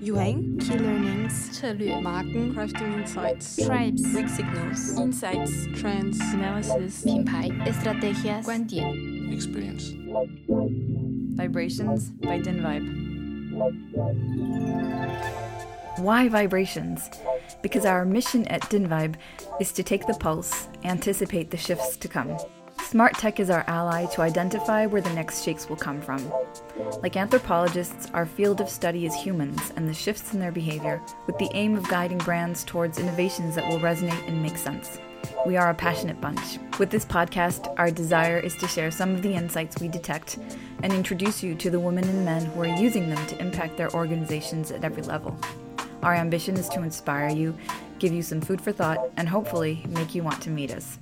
Yuheng, Key Learnings, Chalut, Marken, Crafting Insights, Tribes, Weak Signals, Insights, Trends, Analysis, 品牌, Estrategias, 观点, Experience, Vibrations. By Dynvibe. Why vibrations? Because our mission at Dynvibe is to take the pulse, anticipate the shifts to come. Smart tech is our ally to identify where the next shakes will come from. Like anthropologists, our field of study is humans and the shifts in their behavior, with the aim of guiding brands towards innovations that will resonate and make sense. We are a passionate bunch. With this podcast, our desire is to share some of the insights we detect and introduce you to the women and men who are using them to impact their organizations at every level. Our ambition is to inspire you, give you some food for thought, and hopefully make you want to meet us.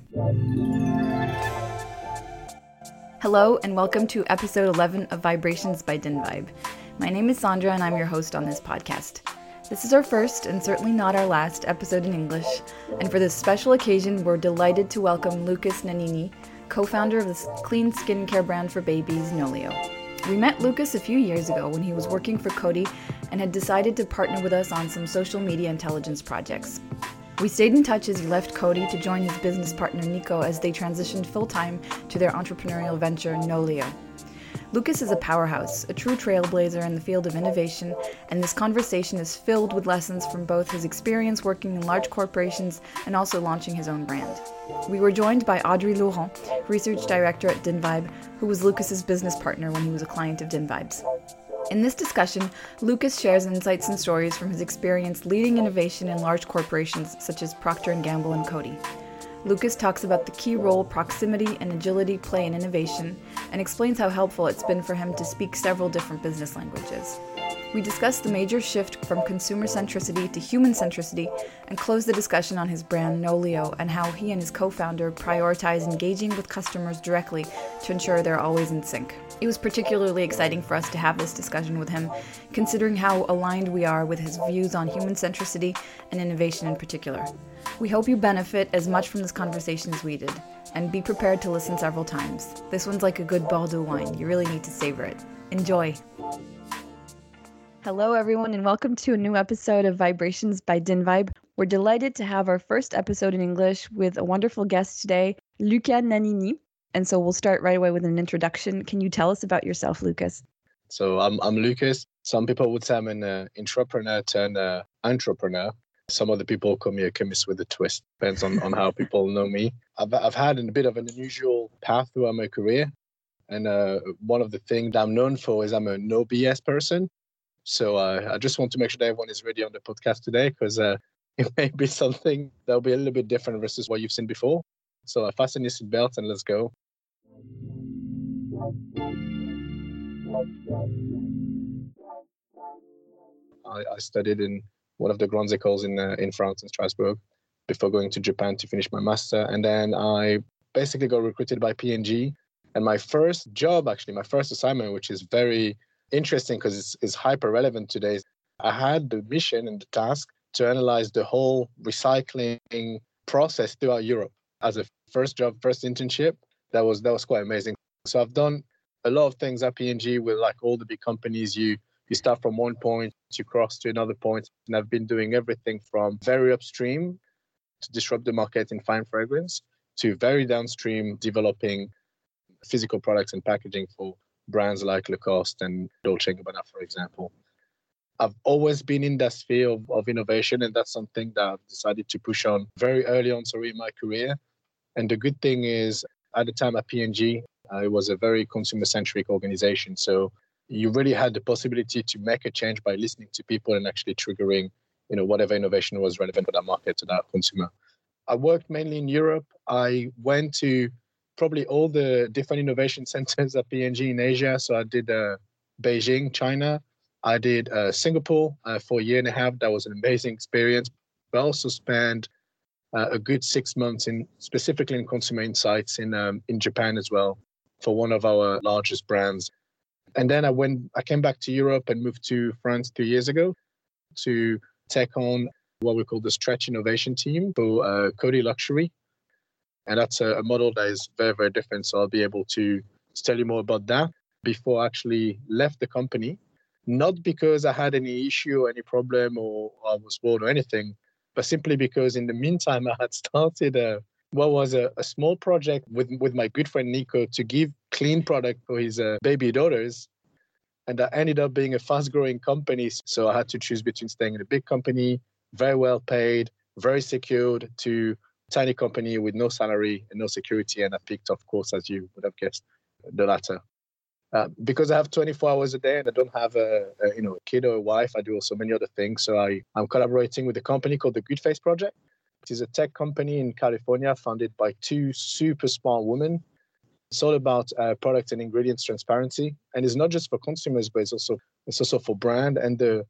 Hello, and welcome to episode 11 of Vibrations by Dynvibe. My name is Sandra, and I'm your host on this podcast. This is our first, and certainly not our last, episode in English, and for this special occasion, we're delighted to welcome Lucas Nanini, co founder of the clean skincare brand for babies, Noleo. We met Lucas a few years ago when he was working for Coty and had decided to partner with us on some social media intelligence projects. We stayed in touch as he left Coty to join his business partner Nico as they transitioned full time to their entrepreneurial venture, Noleo. Lucas is a powerhouse, a true trailblazer in the field of innovation, and this conversation is filled with lessons from both his experience working in large corporations and also launching his own brand. We were joined by Audrey Laurent, research director at Dynvibe, who was Lucas's business partner when he was a client of Dynvibe's. In this discussion, Lucas shares insights and stories from his experience leading innovation in large corporations such as Procter & Gamble and Coty. Lucas talks about the key role proximity and agility play in innovation and explains how helpful it's been for him to speak several different business languages. We discuss the major shift from consumer centricity to human centricity and close the discussion on his brand Noleo and how he and his co founder prioritize engaging with customers directly to ensure they're always in sync. It was particularly exciting for us to have this discussion with him, considering how aligned we are with his views on human centricity and innovation in particular. We hope you benefit as much from this conversation as we did, and be prepared to listen several times. This one's like a good Bordeaux wine, you really need to savor it. Enjoy! Hello, everyone, and welcome to a new episode of Vibrations by Dynvibe. We're delighted to have our first episode in English with a wonderful guest today, Luca Nanini. And so we'll start right away with an introduction. Can you tell us about yourself, Lucas? So I'm I'm Lucas. Some people would say I'm an uh, entrepreneur turned uh, entrepreneur. Some other people call me a chemist with a twist. Depends on, on how people know me. I've I've had a bit of an unusual path throughout my career, and uh, one of the things I'm known for is I'm a no BS person. So uh, I just want to make sure that everyone is ready on the podcast today because uh, it may be something that'll be a little bit different versus what you've seen before. So uh, fasten your seatbelt and let's go. I, I studied in one of the grandes écoles in uh, in France in Strasbourg before going to Japan to finish my master, and then I basically got recruited by P&G. And my first job, actually, my first assignment, which is very interesting because it's, it's hyper relevant today, I had the mission and the task to analyze the whole recycling process throughout Europe as a first job, first internship. That was that was quite amazing. So I've done a lot of things at P&G with like all the big companies. You you start from one point, you cross to another point, and I've been doing everything from very upstream to disrupt the market in fine fragrance to very downstream developing physical products and packaging for brands like Lacoste and Dolce & Gabbana, for example. I've always been in that sphere of, of innovation, and that's something that I've decided to push on very early on, sorry, in my career. And the good thing is, at the time at uh, it was a very consumer-centric organization. So you really had the possibility to make a change by listening to people and actually triggering, you know, whatever innovation was relevant for that market to that consumer. I worked mainly in Europe. I went to probably all the different innovation centers at P&G in Asia. So I did uh, Beijing, China. I did uh, Singapore uh, for a year and a half. That was an amazing experience. But I also spent uh, a good six months in specifically in consumer insights in um, in Japan as well for one of our largest brands. And then I went, I came back to Europe and moved to France two years ago to take on what we call the stretch innovation team for uh, Coty Luxury. And that's a, a model that is very, very different. So I'll be able to tell you more about that before I actually left the company. Not because I had any issue or any problem or I was bored or anything, but simply because in the meantime I had started a what was a, a small project with with my good friend Nico to give clean product for his uh, baby daughters and that ended up being a fast growing company so i had to choose between staying in a big company very well paid very secured to tiny company with no salary and no security and i picked of course as you would have guessed the latter uh, because I have 24 hours a day and I don't have a, a, you know a kid or a wife, I do also many other things. So I I'm collaborating with a company called the Good Face Project. It is a tech company in California founded by two super smart women. It's all about uh, product and ingredients transparency, and it's not just for consumers, but it's also it's also for brand. And the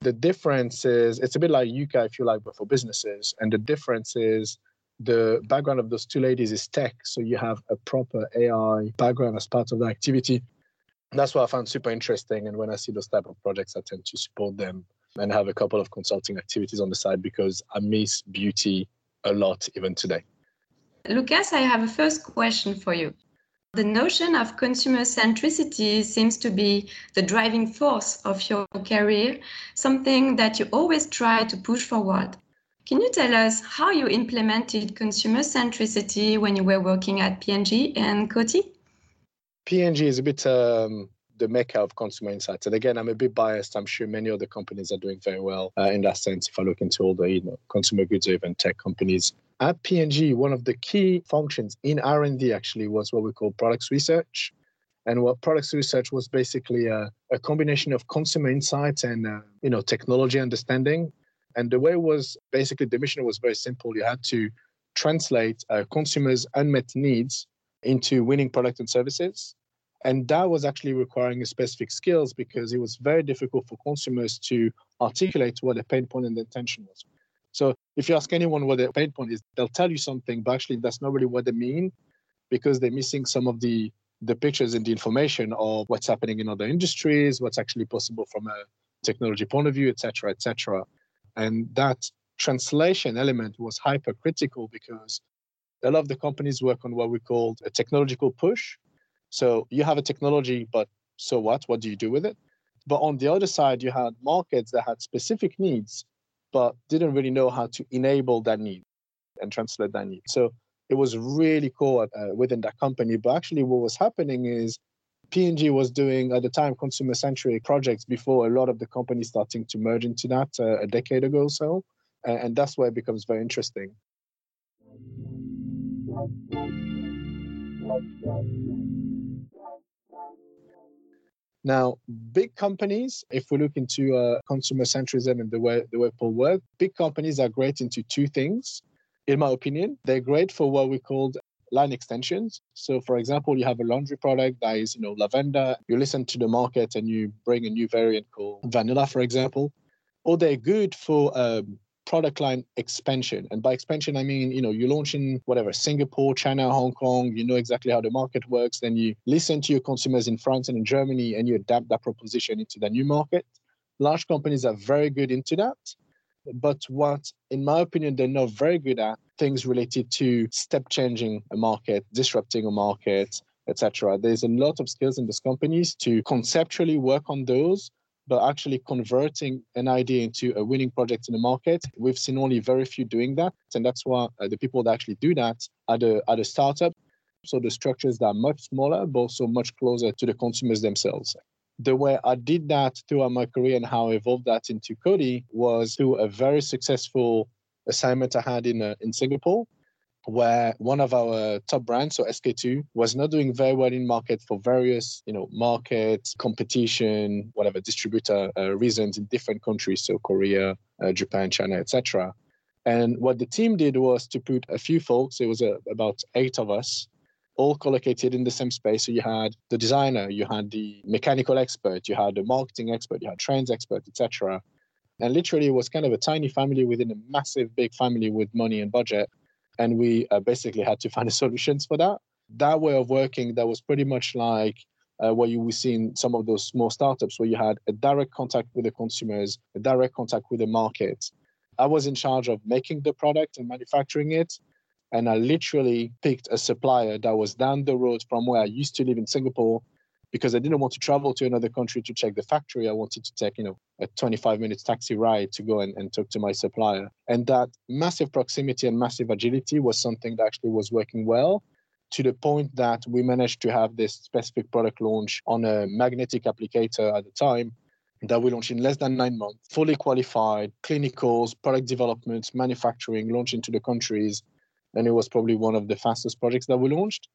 the difference is it's a bit like Yuka, if you like, but for businesses. And the difference is the background of those two ladies is tech, so you have a proper AI background as part of the activity that's what I found super interesting. And when I see those type of projects, I tend to support them and have a couple of consulting activities on the side because I miss beauty a lot even today. Lucas, I have a first question for you. The notion of consumer centricity seems to be the driving force of your career, something that you always try to push forward. Can you tell us how you implemented consumer centricity when you were working at P&G and Coty? P&G is a bit um, the mecca of consumer insights. And again, I'm a bit biased. I'm sure many other companies are doing very well uh, in that sense. If I look into all the you know, consumer goods or even tech companies, at P&G, one of the key functions in R&D actually was what we call products research. And what products research was basically a, a combination of consumer insights and uh, you know technology understanding. And the way it was basically the mission was very simple. You had to translate uh, consumers' unmet needs into winning products and services and that was actually requiring specific skills because it was very difficult for consumers to articulate what the pain point and the intention was. So if you ask anyone what the pain point is, they'll tell you something, but actually that's not really what they mean because they're missing some of the the pictures and the information of what's happening in other industries, what's actually possible from a technology point of view, et cetera, et cetera. And that translation element was hypercritical because a lot of the companies work on what we call a technological push, so you have a technology, but so what? What do you do with it? But on the other side, you had markets that had specific needs, but didn't really know how to enable that need and translate that need. So it was really cool uh, within that company. But actually, what was happening is P&G was doing at the time consumer centric projects before a lot of the companies starting to merge into that uh, a decade ago or so. and that's where it becomes very interesting. Now, big companies, if we look into uh, consumer centrism and the way the way people work, big companies are great into two things. In my opinion, they're great for what we called line extensions. So, for example, you have a laundry product that is, you know, lavender. You listen to the market and you bring a new variant called vanilla, for example. Or they're good for um, product line expansion. And by expansion, I mean, you know, you launch in whatever, Singapore, China, Hong Kong, you know exactly how the market works. Then you listen to your consumers in France and in Germany and you adapt that proposition into the new market. Large companies are very good into that. But what, in my opinion, they're not very good at things related to step changing a market, disrupting a market, etc. There's a lot of skills in these companies to conceptually work on those but actually converting an idea into a winning project in the market. We've seen only very few doing that. And that's why uh, the people that actually do that are the, are the startup. So the structures that are much smaller, but also much closer to the consumers themselves. The way I did that throughout my career and how I evolved that into Coty was through a very successful assignment I had in, uh, in Singapore where one of our top brands, so SK-II, was not doing very well in market for various, you know, market competition, whatever distributor uh, reasons in different countries, so Korea, uh, Japan, China, etc. And what the team did was to put a few folks. It was uh, about eight of us, all collocated in the same space. So you had the designer, you had the mechanical expert, you had the marketing expert, you had trends expert, etc. And literally, it was kind of a tiny family within a massive, big family with money and budget and we uh, basically had to find solutions for that. That way of working, that was pretty much like uh, what you would see in some of those small startups where you had a direct contact with the consumers, a direct contact with the market. I was in charge of making the product and manufacturing it. And I literally picked a supplier that was down the road from where I used to live in Singapore because I didn't want to travel to another country to check the factory. I wanted to take, you know, a 25 minutes taxi ride to go and, and talk to my supplier. And that massive proximity and massive agility was something that actually was working well to the point that we managed to have this specific product launch on a magnetic applicator at the time that we launched in less than nine months, fully qualified, clinicals, product development, manufacturing, launched into the countries. And it was probably one of the fastest projects that we launched.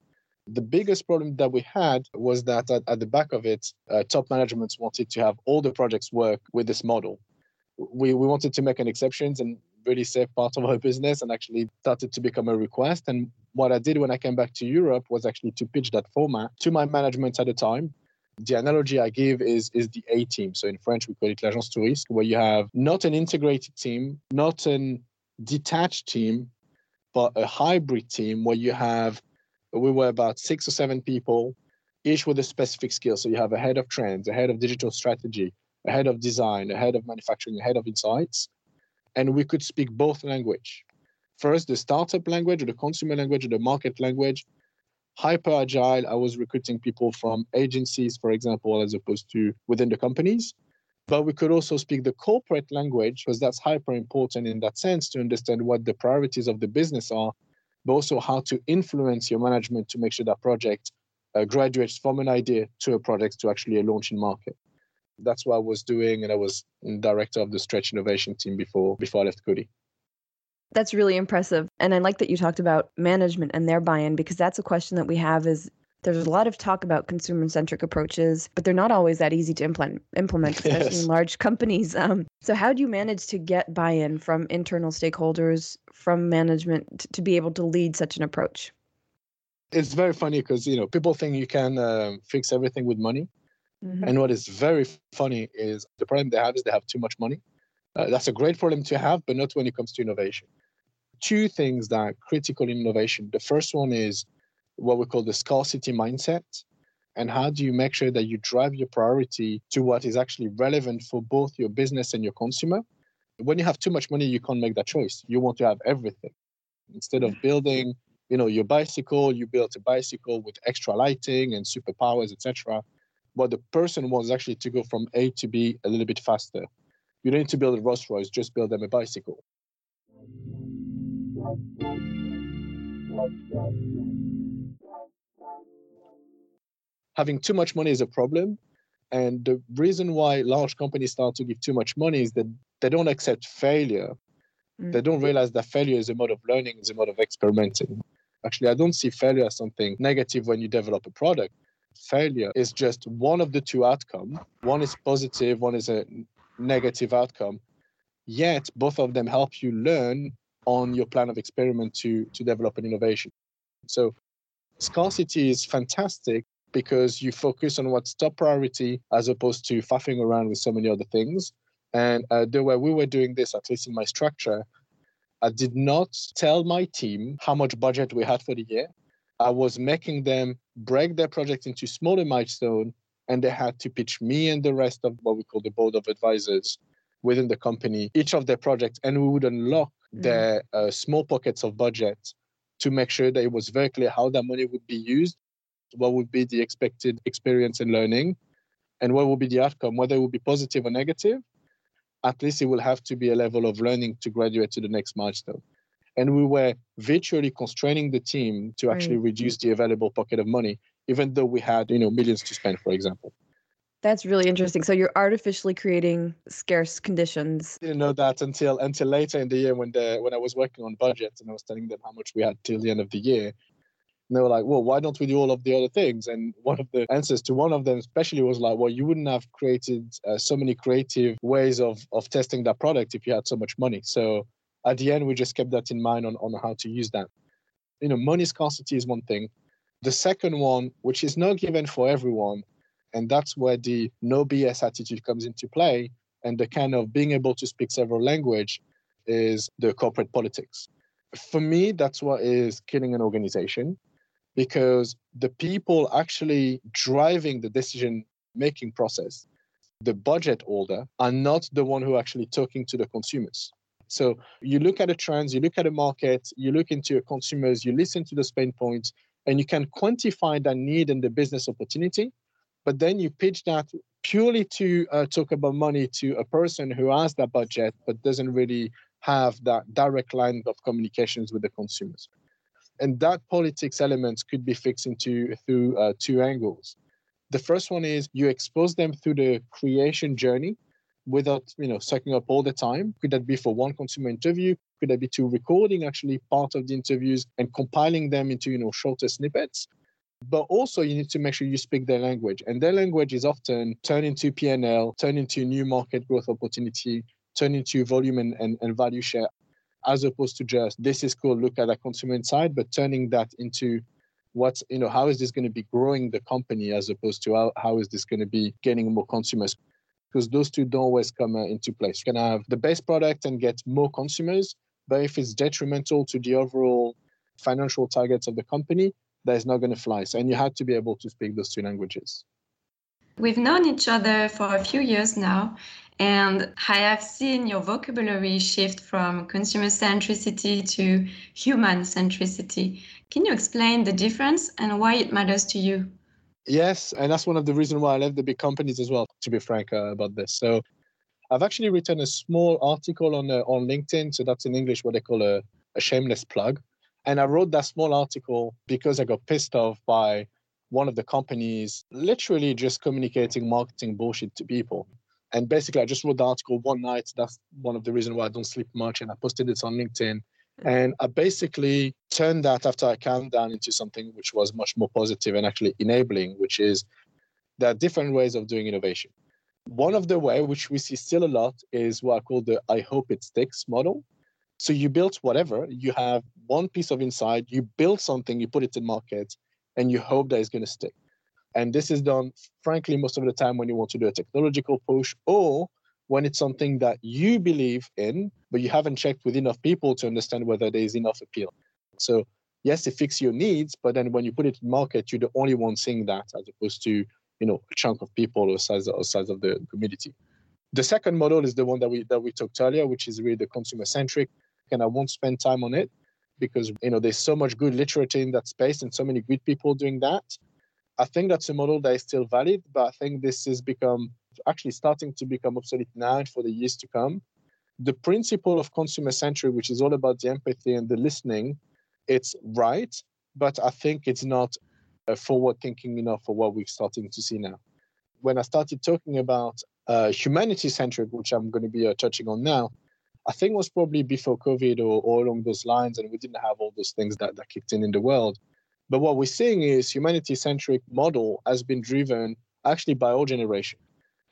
The biggest problem that we had was that at, at the back of it, uh, top management wanted to have all the projects work with this model. We, we wanted to make an exceptions and really save part of our business and actually started to become a request. And what I did when I came back to Europe was actually to pitch that format to my management at the time. The analogy I give is, is the A team. So in French, we call it l'agence tous risques, where you have not an integrated team, not an detached team, but a hybrid team where you have we were about six or seven people, each with a specific skill. So you have a head of trends, a head of digital strategy, a head of design, a head of manufacturing, a head of insights. And we could speak both language. First, the startup language or the consumer language or the market language. Hyper agile, I was recruiting people from agencies, for example, as opposed to within the companies. But we could also speak the corporate language because that's hyper important in that sense to understand what the priorities of the business are but also how to influence your management to make sure that project uh, graduates from an idea to a project to actually a launch in market. That's what I was doing, and I was director of the Stretch Innovation team before before I left Coty. That's really impressive, and I like that you talked about management and their buy-in because that's a question that we have is there's a lot of talk about consumer centric approaches, but they're not always that easy to implement, implement especially yes. in large companies. Um, so, how do you manage to get buy in from internal stakeholders, from management, to be able to lead such an approach? It's very funny because you know people think you can uh, fix everything with money, mm-hmm. and what is very funny is the problem they have is they have too much money. Uh, that's a great problem to have, but not when it comes to innovation. Two things that are critical in innovation. The first one is what we call the scarcity mindset. And how do you make sure that you drive your priority to what is actually relevant for both your business and your consumer? When you have too much money you can't make that choice. You want to have everything. Instead of building you know your bicycle you built a bicycle with extra lighting and superpowers etc but the person wants actually to go from a to b a little bit faster. You don't need to build a rolls royce just build them a bicycle having too much money is a problem. And the reason why large companies start to give too much money is that they don't accept failure. Mm-hmm. They don't realize that failure is a mode of learning, is a mode of experimenting. Actually, I don't see failure as something negative when you develop a product. Failure is just one of the two outcomes. One is positive, one is a negative outcome. Yet both of them help you learn on your plan of experiment to, to develop an innovation. So scarcity is fantastic because you focus on what's top priority as opposed to faffing around with so many other things. And uh, the way we were doing this, at least in my structure, I did not tell my team how much budget we had for the year. I was making them break their project into smaller milestones, and they had to pitch me and the rest of what we call the board of advisors within the company each of their projects, and we would unlock mm. their uh, small pockets of budget to make sure that it was very clear how that money would be used what would be the expected experience and learning, and what will be the outcome, whether it will be positive or negative. At least it will have to be a level of learning to graduate to the next milestone. And we were virtually constraining the team to actually right. reduce the available pocket of money, even though we had, you know, millions to spend, for example. That's really interesting. So you're artificially creating scarce conditions. I didn't know that until until later in the year when the when I was working on budget and I was telling them how much we had till the end of the year. And they were like, well, why don't we do all of the other things? And one of the answers to one of them, especially, was like, well, you wouldn't have created uh, so many creative ways of, of testing that product if you had so much money. So at the end, we just kept that in mind on, on how to use that. You know, money scarcity is one thing. The second one, which is not given for everyone, and that's where the no BS attitude comes into play, and the kind of being able to speak several language is the corporate politics. For me, that's what is killing an organization because the people actually driving the decision making process, the budget holder, are not the one who are actually talking to the consumers. So you look at the trends, you look at the market, you look into your consumers, you listen to those pain points, and you can quantify that need and the business opportunity. But then you pitch that purely to uh, talk about money to a person who has that budget but doesn't really have that direct line of communications with the consumers. And that politics element could be fixed into through uh, two angles. The first one is you expose them through the creation journey without you know sucking up all the time. Could that be for one consumer interview? Could that be to recording actually part of the interviews and compiling them into you know shorter snippets? But also you need to make sure you speak their language. And their language is often turned into pnl turned into new market growth opportunity turn into volume and, and, and value share as opposed to just this is cool look at that consumer inside but turning that into what's you know how is this going to be growing the company as opposed to how, how is this going to be getting more consumers because those two don't always come uh, into place. You can have the best product and get more consumers, but if it's detrimental to the overall financial targets of the company, that is not going to fly. So, and you have to be able to speak those two languages. We've known each other for a few years now, and I have seen your vocabulary shift from consumer centricity to human centricity. Can you explain the difference and why it matters to you? Yes, and that's one of the reasons why I left the big companies as well. To be frank uh, about this, so I've actually written a small article on uh, on LinkedIn. So that's in English what they call a, a shameless plug. And I wrote that small article because I got pissed off by one of the companies literally just communicating marketing bullshit to people. And basically, I just wrote the article one night. That's one of the reasons why I don't sleep much. And I posted it on LinkedIn. Hmm. And I basically turned that after I calmed down into something which was much more positive and actually enabling, which is there are different ways of doing innovation. One of the way which we see still a lot is what I call the I hope it sticks model. So you build whatever, you have one piece of insight, you build something, you put it in market, and you hope that it's going to stick. And this is done, frankly, most of the time when you want to do a technological push or when it's something that you believe in, but you haven't checked with enough people to understand whether there is enough appeal. So yes, it fixes your needs, but then when you put it in market, you're the only one seeing that as opposed to, you know, a chunk of people or size or size of the community. The second model is the one that we that we talked earlier, which is really the consumer centric. And I won't spend time on it because you know there's so much good literature in that space and so many good people doing that. I think that's a model that is still valid, but I think this has become actually starting to become obsolete now and for the years to come. The principle of consumer centric, which is all about the empathy and the listening, it's right, but I think it's not forward thinking enough for what we're starting to see now. When I started talking about uh, humanity centric, which I'm going to be uh, touching on now, I think was probably before COVID or, or along those lines, and we didn't have all those things that, that kicked in in the world. But what we're seeing is humanity centric model has been driven actually by all generation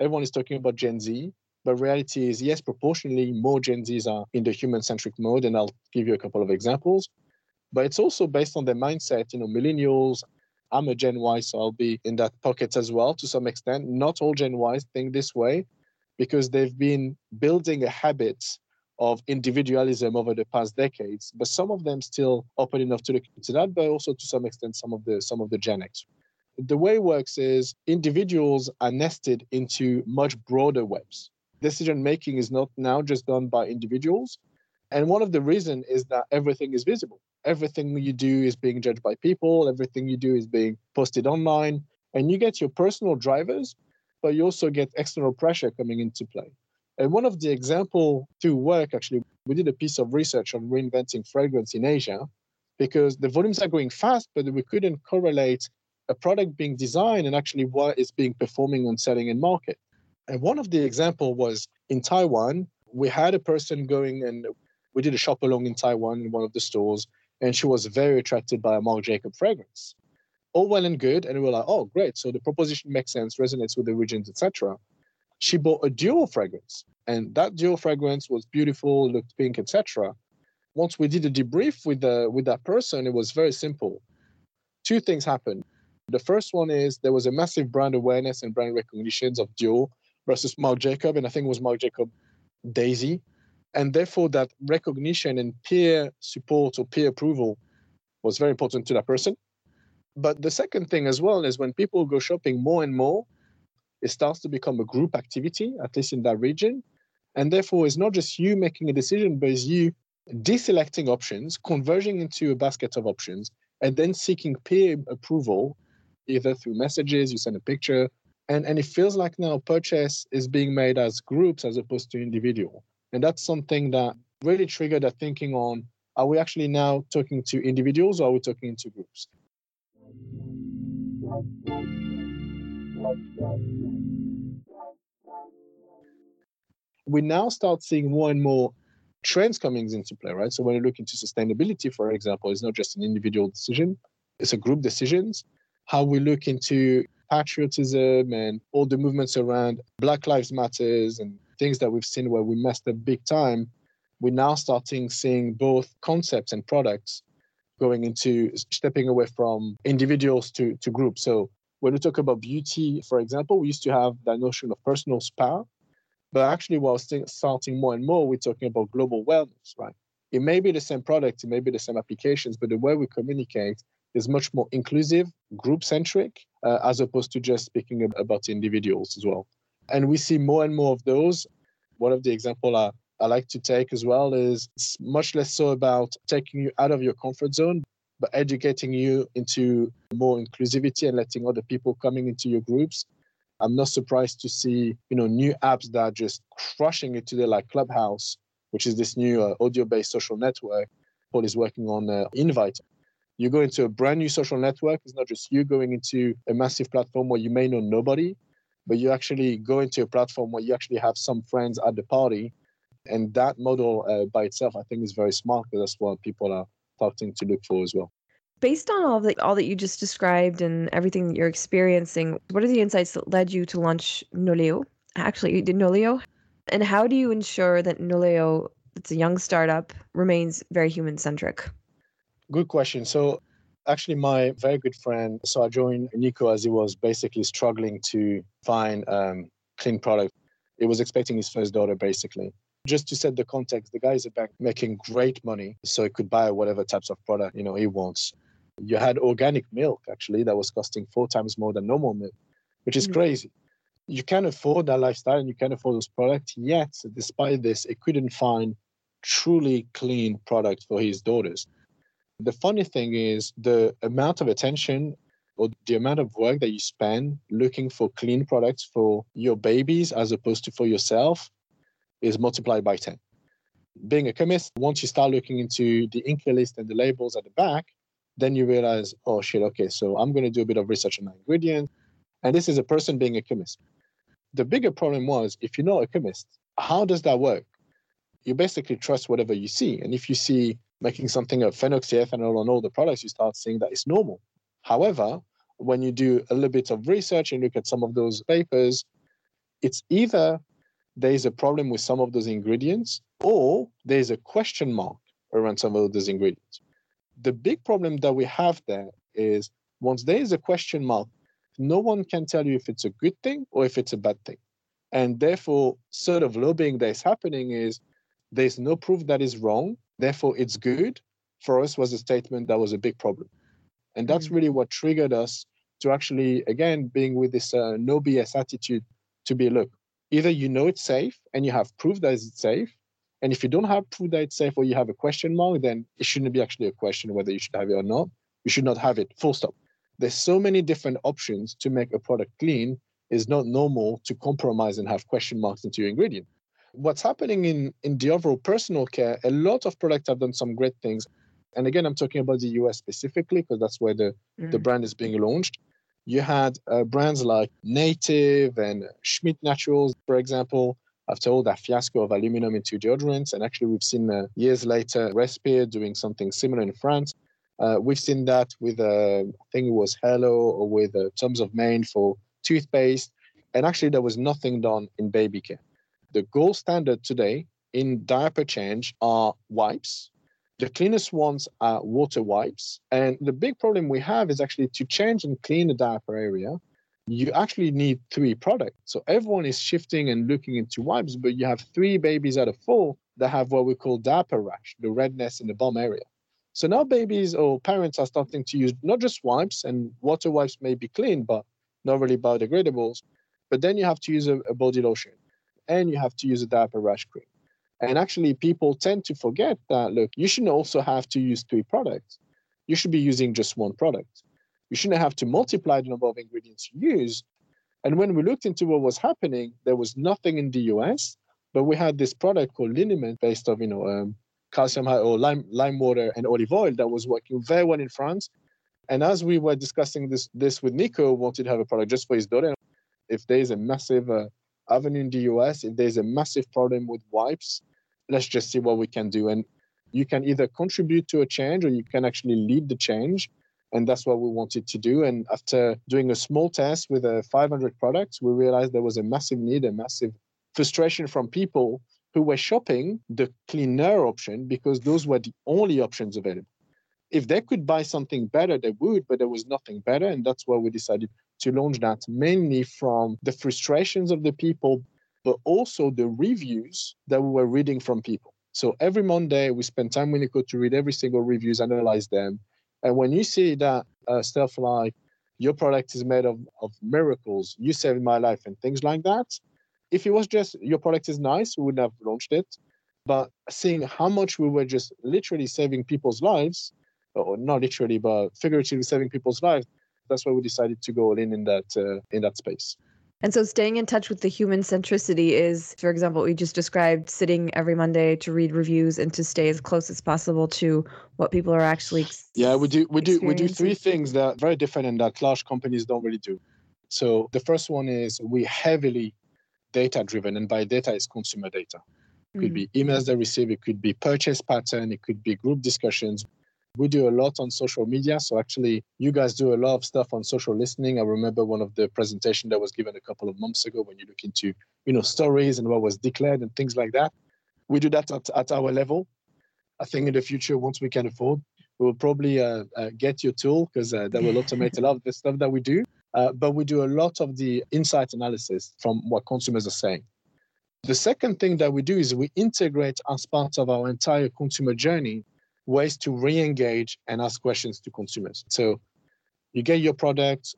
everyone is talking about Gen Z, but reality is, yes, proportionally more Gen Zs are in the human centric mode. And I'll give you a couple of examples. But it's also based on their mindset. You know, millennials, I'm a Gen Y, so I'll be in that pocket as well to some extent. Not all Gen Ys think this way because they've been building a habit of individualism over the past decades, but some of them still open enough to look into that, but also to some extent some of the some of the Gen X the way it works is individuals are nested into much broader webs. Decision making is not now just done by individuals. And one of the reasons is that everything is visible. Everything you do is being judged by people, everything you do is being posted online. And you get your personal drivers, but you also get external pressure coming into play. And one of the example to work, actually, we did a piece of research on reinventing fragrance in Asia because the volumes are going fast, but we couldn't correlate a product being designed and actually what is being performing on selling in market. And one of the example was in Taiwan, we had a person going and we did a shop along in Taiwan in one of the stores, and she was very attracted by a Marc Jacob fragrance. All well and good, and we were like, oh great, so the proposition makes sense, resonates with the regions, etc. She bought a Dior fragrance, and that Dior fragrance was beautiful, looked pink, etc. Once we did a debrief with the with that person, it was very simple. Two things happened. The first one is there was a massive brand awareness and brand recognitions of Dior versus Marc Jacob, and I think it was Marc Jacob Daisy. And therefore, that recognition and peer support or peer approval was very important to that person. But the second thing as well is when people go shopping more and more, it starts to become a group activity, at least in that region. And therefore, it's not just you making a decision, but it's you deselecting options, converging into a basket of options, and then seeking peer approval, either through messages, you send a picture. And, and it feels like now purchase is being made as groups as opposed to individual. And that's something that really triggered a thinking on are we actually now talking to individuals or are we talking to groups? We now start seeing more and more trends coming into play, right? So when you look into sustainability, for example, it's not just an individual decision, it's a group decisions. How we look into patriotism and all the movements around Black Lives Matters and things that we've seen where we messed up big time, we're now starting seeing both concepts and products going into stepping away from individuals to, to groups. So when we talk about beauty, for example, we used to have that notion of personal spa, but actually, while starting more and more, we're talking about global wellness, right? It may be the same product, it may be the same applications, but the way we communicate is much more inclusive, group centric, uh, as opposed to just speaking about individuals as well. And we see more and more of those. One of the example I, I like to take as well is it's much less so about taking you out of your comfort zone, but educating you into more inclusivity and letting other people coming into your groups I'm not surprised to see, you know, new apps that are just crushing it today, like Clubhouse, which is this new uh, audio-based social network. Paul is working on uh, Invite. You go into a brand new social network. It's not just you going into a massive platform where you may know nobody, but you actually go into a platform where you actually have some friends at the party. And that model uh, by itself, I think, is very smart because that's what people are starting to look for as well. Based on all that all that you just described and everything that you're experiencing, what are the insights that led you to launch Noleo? Actually, you did Noleo, and how do you ensure that Noleo, it's a young startup, remains very human centric? Good question. So actually my very good friend so i joined nico as he was basically struggling to find um, clean product he was expecting his first daughter basically just to set the context the guy is a bank making great money so he could buy whatever types of product you know he wants you had organic milk actually that was costing four times more than normal milk, which is mm-hmm. crazy. You can afford that lifestyle and you can afford those products. Yet, despite this, it couldn't find truly clean product for his daughters. The funny thing is the amount of attention or the amount of work that you spend looking for clean products for your babies as opposed to for yourself is multiplied by 10. Being a chemist, once you start looking into the ingredient list and the labels at the back, then you realize, oh shit, okay, so I'm going to do a bit of research on my ingredient. And this is a person being a chemist. The bigger problem was if you're not a chemist, how does that work? You basically trust whatever you see. And if you see making something of phenoxyethanol on all the products, you start seeing that it's normal. However, when you do a little bit of research and look at some of those papers, it's either there's a problem with some of those ingredients or there's a question mark around some of those ingredients the big problem that we have there is once there is a question mark, no one can tell you if it's a good thing or if it's a bad thing. And therefore, sort of lobbying that is happening is there's no proof that is wrong, therefore it's good. For us was a statement that was a big problem. And that's mm-hmm. really what triggered us to actually, again, being with this uh, no BS attitude to be look, either you know it's safe and you have proof that it's safe, and if you don't have proof that it's safe or you have a question mark, then it shouldn't be actually a question whether you should have it or not. You should not have it, full stop. There's so many different options to make a product clean. It's not normal to compromise and have question marks into your ingredient. What's happening in, in the overall personal care, a lot of products have done some great things. And again, I'm talking about the US specifically because that's where the, mm. the brand is being launched. You had uh, brands like Native and Schmidt Naturals, for example, after all that fiasco of aluminum into deodorants. And actually, we've seen uh, years later Respire doing something similar in France. Uh, we've seen that with, uh, I think it was Hello or with uh, of Maine for toothpaste. And actually, there was nothing done in baby care. The gold standard today in diaper change are wipes. The cleanest ones are water wipes. And the big problem we have is actually to change and clean the diaper area you actually need three products. So everyone is shifting and looking into wipes, but you have three babies out of four that have what we call diaper rash, the redness in the bum area. So now babies or parents are starting to use not just wipes, and water wipes may be clean, but not really biodegradables. But then you have to use a, a body lotion. and you have to use a diaper rash cream. And actually, people tend to forget that look, you shouldn't also have to use three products. You should be using just one product. You shouldn't have to multiply the number of ingredients you use. And when we looked into what was happening, there was nothing in the US, but we had this product called Liniment based of, you know, um, calcium or lime, lime water and olive oil that was working very well in France. And as we were discussing this this with Nico, wanted to have a product just for his daughter. If there's a massive uh, avenue in the US, if there's a massive problem with wipes, let's just see what we can do. And you can either contribute to a change or you can actually lead the change. And that's what we wanted to do. And after doing a small test with uh, 500 products, we realized there was a massive need, a massive frustration from people who were shopping the cleaner option because those were the only options available. If they could buy something better, they would, but there was nothing better. And that's why we decided to launch that mainly from the frustrations of the people but also the reviews that we were reading from people. So every Monday, we spend time with Nico to read every single reviews, analyze them. And when you see that uh, stuff like your product is made of, of miracles, you saved my life, and things like that, if it was just your product is nice, we wouldn't have launched it. But seeing how much we were just literally saving people's lives, or not literally, but figuratively saving people's lives, that's why we decided to go all in in that uh, in that space. And so staying in touch with the human centricity is, for example, we just described sitting every Monday to read reviews and to stay as close as possible to what people are actually Yeah, we do we do we do three things that are very different and that large companies don't really do. So the first one is we heavily data driven and by data is consumer data. It could mm. be emails they receive, it could be purchase pattern, it could be group discussions. We do a lot on social media. So actually, you guys do a lot of stuff on social listening. I remember one of the presentation that was given a couple of months ago when you look into, you know, stories and what was declared and things like that. We do that at, at our level. I think in the future, once we can afford, we will probably uh, uh, get your tool because uh, that will automate a lot of the stuff that we do. Uh, but we do a lot of the insight analysis from what consumers are saying. The second thing that we do is we integrate as part of our entire consumer journey ways to re-engage and ask questions to consumers. So you get your product.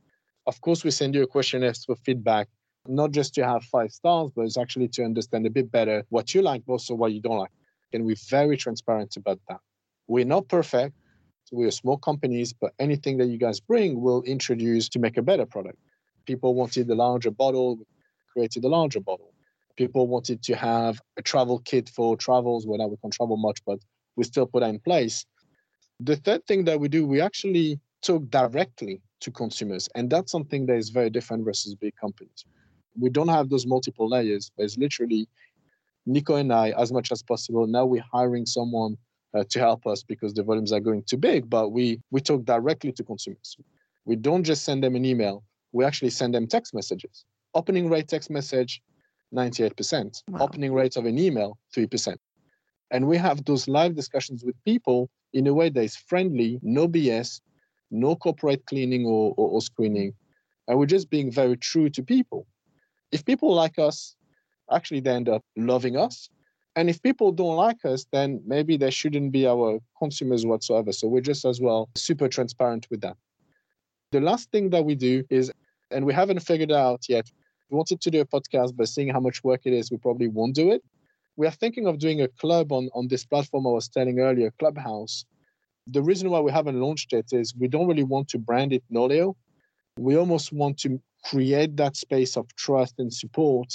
Of course, we send you a questionnaire for feedback, not just to have five stars, but it's actually to understand a bit better what you like, but also what you don't like. And we're very transparent about that. We're not perfect. We're small companies, but anything that you guys bring we'll introduce to make a better product. People wanted the larger bottle, created a larger bottle. People wanted to have a travel kit for travels. Well, now we can't travel much, but we still put that in place. The third thing that we do, we actually talk directly to consumers. And that's something that is very different versus big companies. We don't have those multiple layers, but it's literally Nico and I, as much as possible. Now we're hiring someone uh, to help us because the volumes are going too big, but we, we talk directly to consumers. We don't just send them an email, we actually send them text messages. Opening rate text message, 98%. Wow. Opening rate of an email, 3%. And we have those live discussions with people in a way that is friendly, no BS, no corporate cleaning or, or, or screening. And we're just being very true to people. If people like us, actually they end up loving us. And if people don't like us, then maybe they shouldn't be our consumers whatsoever. So we're just as well super transparent with that. The last thing that we do is, and we haven't figured out yet, we wanted to do a podcast, but seeing how much work it is, we probably won't do it we are thinking of doing a club on, on this platform I was telling earlier, Clubhouse. The reason why we haven't launched it is we don't really want to brand it Noleo. We almost want to create that space of trust and support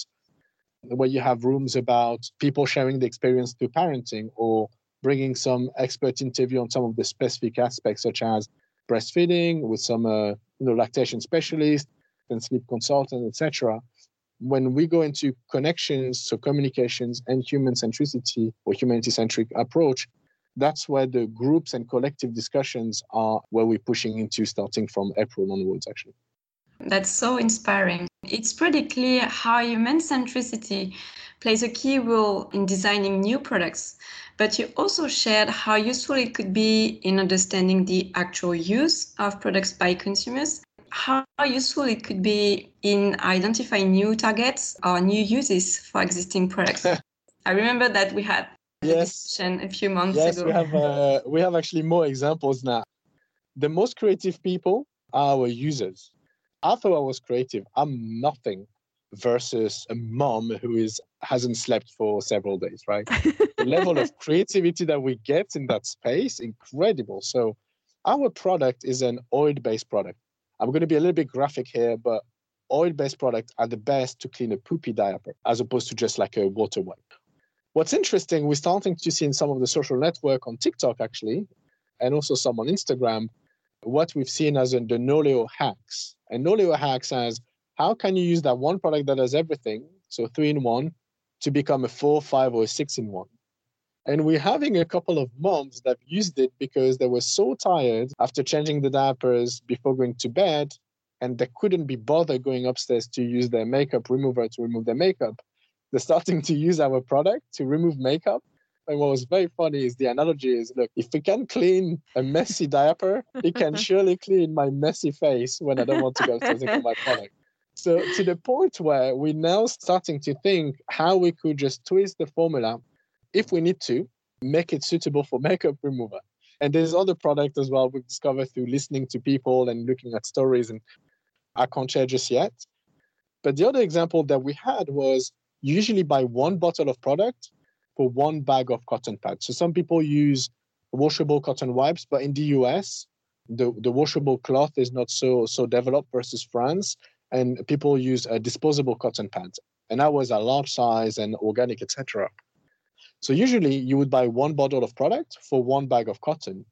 where you have rooms about people sharing the experience through parenting or bringing some expert interview on some of the specific aspects such as breastfeeding with some uh, you know lactation specialist and sleep consultant etc when we go into connections, so communications and human centricity or humanity centric approach, that's where the groups and collective discussions are where we're pushing into starting from April onwards, actually. That's so inspiring. It's pretty clear how human centricity plays a key role in designing new products, but you also shared how useful it could be in understanding the actual use of products by consumers how useful it could be in identifying new targets or new uses for existing products. I remember that we had yes. discussion a few months yes, ago. Yes, we have uh, we have actually more examples now. The most creative people are our users. I thought I was creative. I'm nothing. versus a mom who is hasn't slept for several days, right? the level of creativity that we get in that space, incredible. So our product is an oil-based product. I'm going to be a little bit graphic here, but oil-based products are the best to clean a poopy diaper as opposed to just like a water wipe. What's interesting, we're starting to see in some of the social network on TikTok actually, and also some on Instagram, what we've seen as the Noleo hacks. And Noleo hacks as how can you use that one product that does everything, so three in one, to become a four, five, or a six in one? And we're having a couple of moms that used it because they were so tired after changing the diapers before going to bed, and they couldn't be bothered going upstairs to use their makeup remover to remove their makeup. They're starting to use our product to remove makeup. And what was very funny is the analogy is look, if we can clean a messy diaper, it can surely clean my messy face when I don't want to go upstairs and my product. So to the point where we're now starting to think how we could just twist the formula, if we need to, make it suitable for makeup remover. And there's other products as well we've discovered through listening to people and looking at stories, and I can't share just yet. But the other example that we had was usually buy one bottle of product for one bag of cotton pads. So some people use washable cotton wipes, but in the US, the, the washable cloth is not so so developed versus France and people use a disposable cotton pads and that was a large size and organic etc so usually you would buy one bottle of product for one bag of cotton.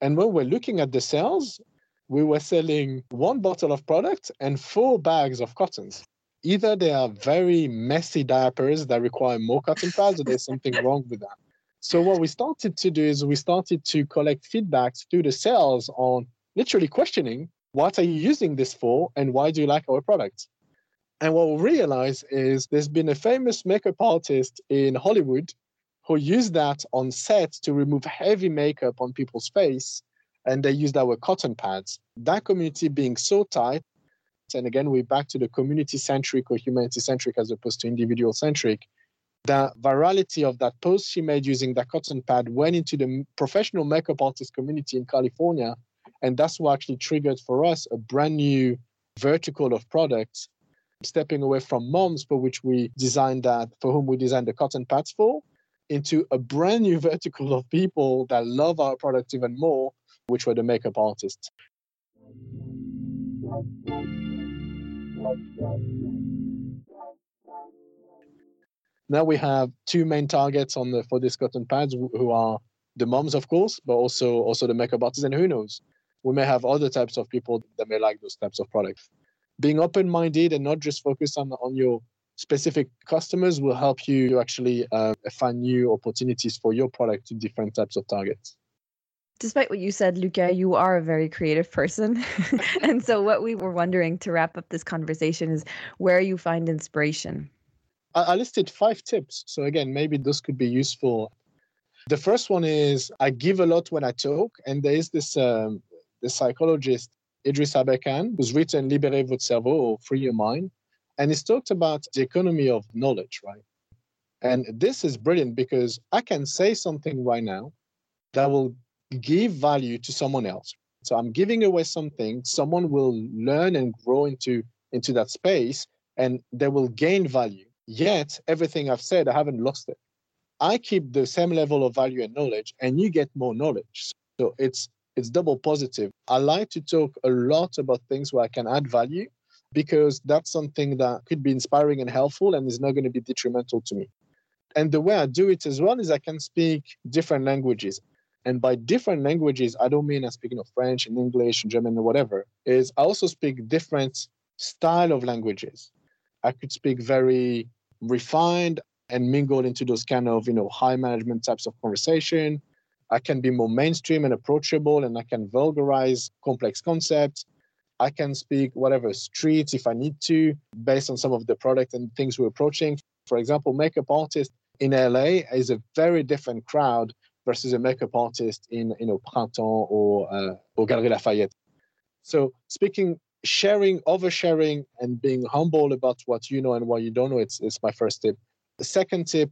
And when we're looking at the sales we were selling one bottle of product and four bags of cottons either they are very messy diapers that require more cotton pads or there's something wrong with that. So what we started to do is we started to collect feedbacks through the sales on literally questioning what are you using this for and why do you like our product? And what we realize is there's been a famous makeup artist in Hollywood who used that on set to remove heavy makeup on people's face, and they used our cotton pads. That community being so tight, and again, we're back to the community centric or humanity centric as opposed to individual centric. The virality of that post she made using that cotton pad went into the professional makeup artist community in California and that's what actually triggered for us a brand new vertical of products, stepping away from moms, for which we designed that, for whom we designed the cotton pads for, into a brand new vertical of people that love our product even more, which were the makeup artists. Now we have two main targets on the for this cotton pads who are the moms, of course, but also also the makeup artists, and who knows, we may have other types of people that may like those types of products. Being open minded and not just focused on, on your specific customers will help you actually uh, find new opportunities for your product to different types of targets. Despite what you said, Luca, you are a very creative person. and so, what we were wondering to wrap up this conversation is where you find inspiration. I, I listed five tips. So, again, maybe those could be useful. The first one is I give a lot when I talk, and there is this um, the psychologist Idriss Aberkane, who's written Libérez votre cerveau or Free Your Mind. And he's talked about the economy of knowledge, right? And this is brilliant because I can say something right now that will give value to someone else. So I'm giving away something, someone will learn and grow into, into that space and they will gain value. Yet everything I've said, I haven't lost it. I keep the same level of value and knowledge, and you get more knowledge. So it's it's double positive. I like to talk a lot about things where I can add value because that's something that could be inspiring and helpful and is not going to be detrimental to me. And the way I do it as well is I can speak different languages. And by different languages, I don't mean I'm speaking of French and English and German or whatever, is I also speak different style of languages. I could speak very refined and mingle into those kind of, you know, high management types of conversation. I can be more mainstream and approachable, and I can vulgarize complex concepts. I can speak whatever streets if I need to, based on some of the product and things we're approaching. For example, makeup artist in LA is a very different crowd versus a makeup artist in you know Printemps or uh, or Galerie Lafayette. So speaking, sharing, oversharing, and being humble about what you know and what you don't know, it's, it's my first tip. The second tip,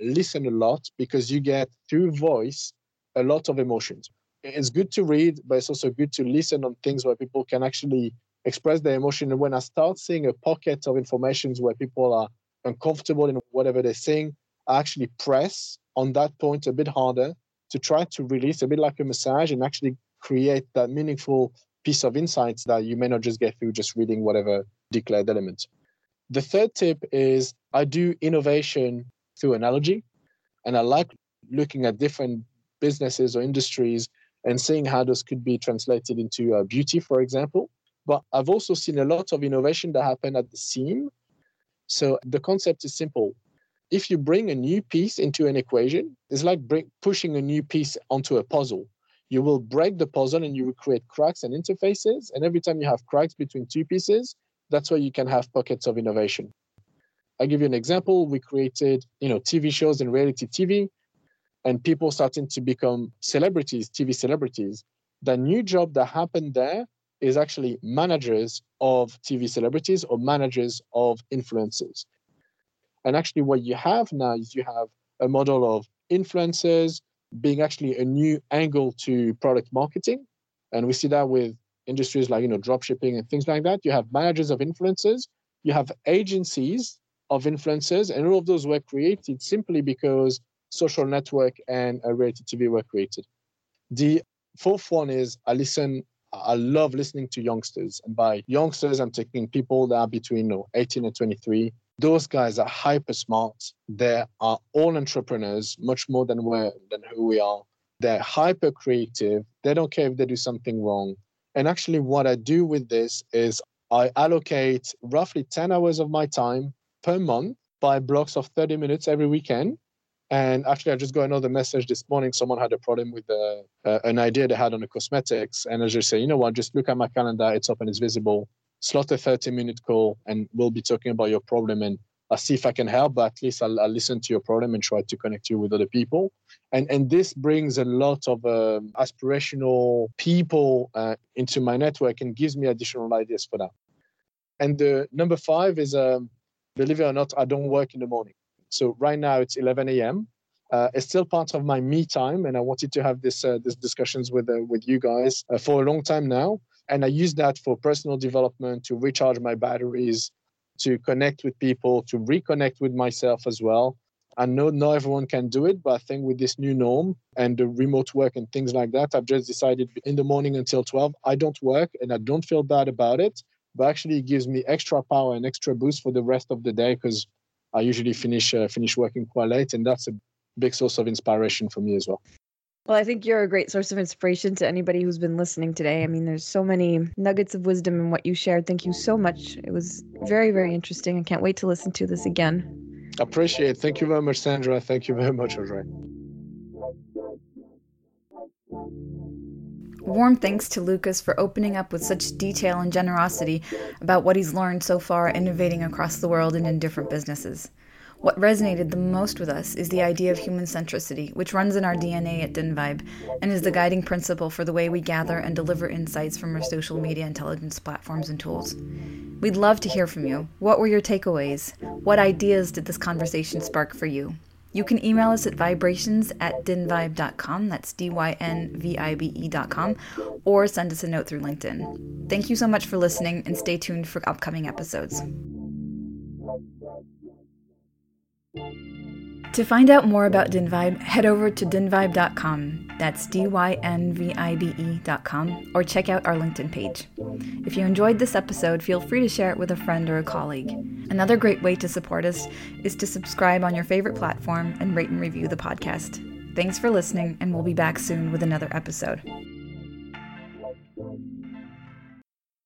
listen a lot because you get through voice a lot of emotions. It's good to read, but it's also good to listen on things where people can actually express their emotion. And when I start seeing a pocket of information where people are uncomfortable in whatever they're saying, I actually press on that point a bit harder to try to release a bit like a massage and actually create that meaningful piece of insights that you may not just get through just reading whatever declared element. The third tip is I do innovation through analogy, and I like looking at different businesses or industries and seeing how those could be translated into uh, beauty, for example. But I've also seen a lot of innovation that happen at the seam. So the concept is simple. If you bring a new piece into an equation, it's like bring, pushing a new piece onto a puzzle. You will break the puzzle and you will create cracks and interfaces. And every time you have cracks between two pieces, that's where you can have pockets of innovation. I'll give you an example. We created, you know, TV shows and reality TV and people starting to become celebrities, TV celebrities, the new job that happened there is actually managers of TV celebrities or managers of influencers. And actually, what you have now is you have a model of influencers being actually a new angle to product marketing. And we see that with industries like you know drop shipping and things like that. You have managers of influencers, you have agencies of influencers, and all of those were created simply because social network, and a reality TV were created. The fourth one is I listen. I love listening to youngsters, and by youngsters, I'm taking people that are between you know, 18 and 23. Those guys are hyper smart. They are all entrepreneurs, much more than we than who we are. They're hyper creative. They don't care if they do something wrong. And actually, what I do with this is I allocate roughly 10 hours of my time per month by blocks of 30 minutes every weekend and actually, I just got another message this morning. Someone had a problem with uh, uh, an idea they had on the cosmetics. And I just say, you know what, just look at my calendar. It's and it's visible. Slot a 30 minute call and we'll be talking about your problem. And I'll see if I can help, but at least I'll, I'll listen to your problem and try to connect you with other people. And, and this brings a lot of um, aspirational people uh, into my network and gives me additional ideas for that. And the number five is, um, believe it or not, I don't work in the morning. So right now it's 11 a.m. Uh, it's still part of my me time, and I wanted to have this uh, this discussions with uh, with you guys uh, for a long time now. And I use that for personal development to recharge my batteries, to connect with people, to reconnect with myself as well. I know not everyone can do it, but I think with this new norm and the remote work and things like that, I've just decided in the morning until 12, I don't work and I don't feel bad about it, but actually it gives me extra power and extra boost for the rest of the day because I usually finish uh, finish working quite late, and that's a big source of inspiration for me as well. Well, I think you're a great source of inspiration to anybody who's been listening today. I mean, there's so many nuggets of wisdom in what you shared. Thank you so much. It was very, very interesting. I can't wait to listen to this again. Appreciate it. Thank you very much, Sandra. Thank you very much, Audrey. Warm thanks to Lucas for opening up with such detail and generosity about what he's learned so far innovating across the world and in different businesses. What resonated the most with us is the idea of human centricity, which runs in our DNA at Dynvibe and is the guiding principle for the way we gather and deliver insights from our social media intelligence platforms and tools. We'd love to hear from you. What were your takeaways? What ideas did this conversation spark for you? You can email us at vibrations at dynvibe.com, that's D Y N V I B E.com, or send us a note through LinkedIn. Thank you so much for listening and stay tuned for upcoming episodes. To find out more about Dynvibe, head over to dynvibe.com. That's D Y N V I B E.com, or check out our LinkedIn page. If you enjoyed this episode, feel free to share it with a friend or a colleague. Another great way to support us is to subscribe on your favorite platform and rate and review the podcast. Thanks for listening, and we'll be back soon with another episode.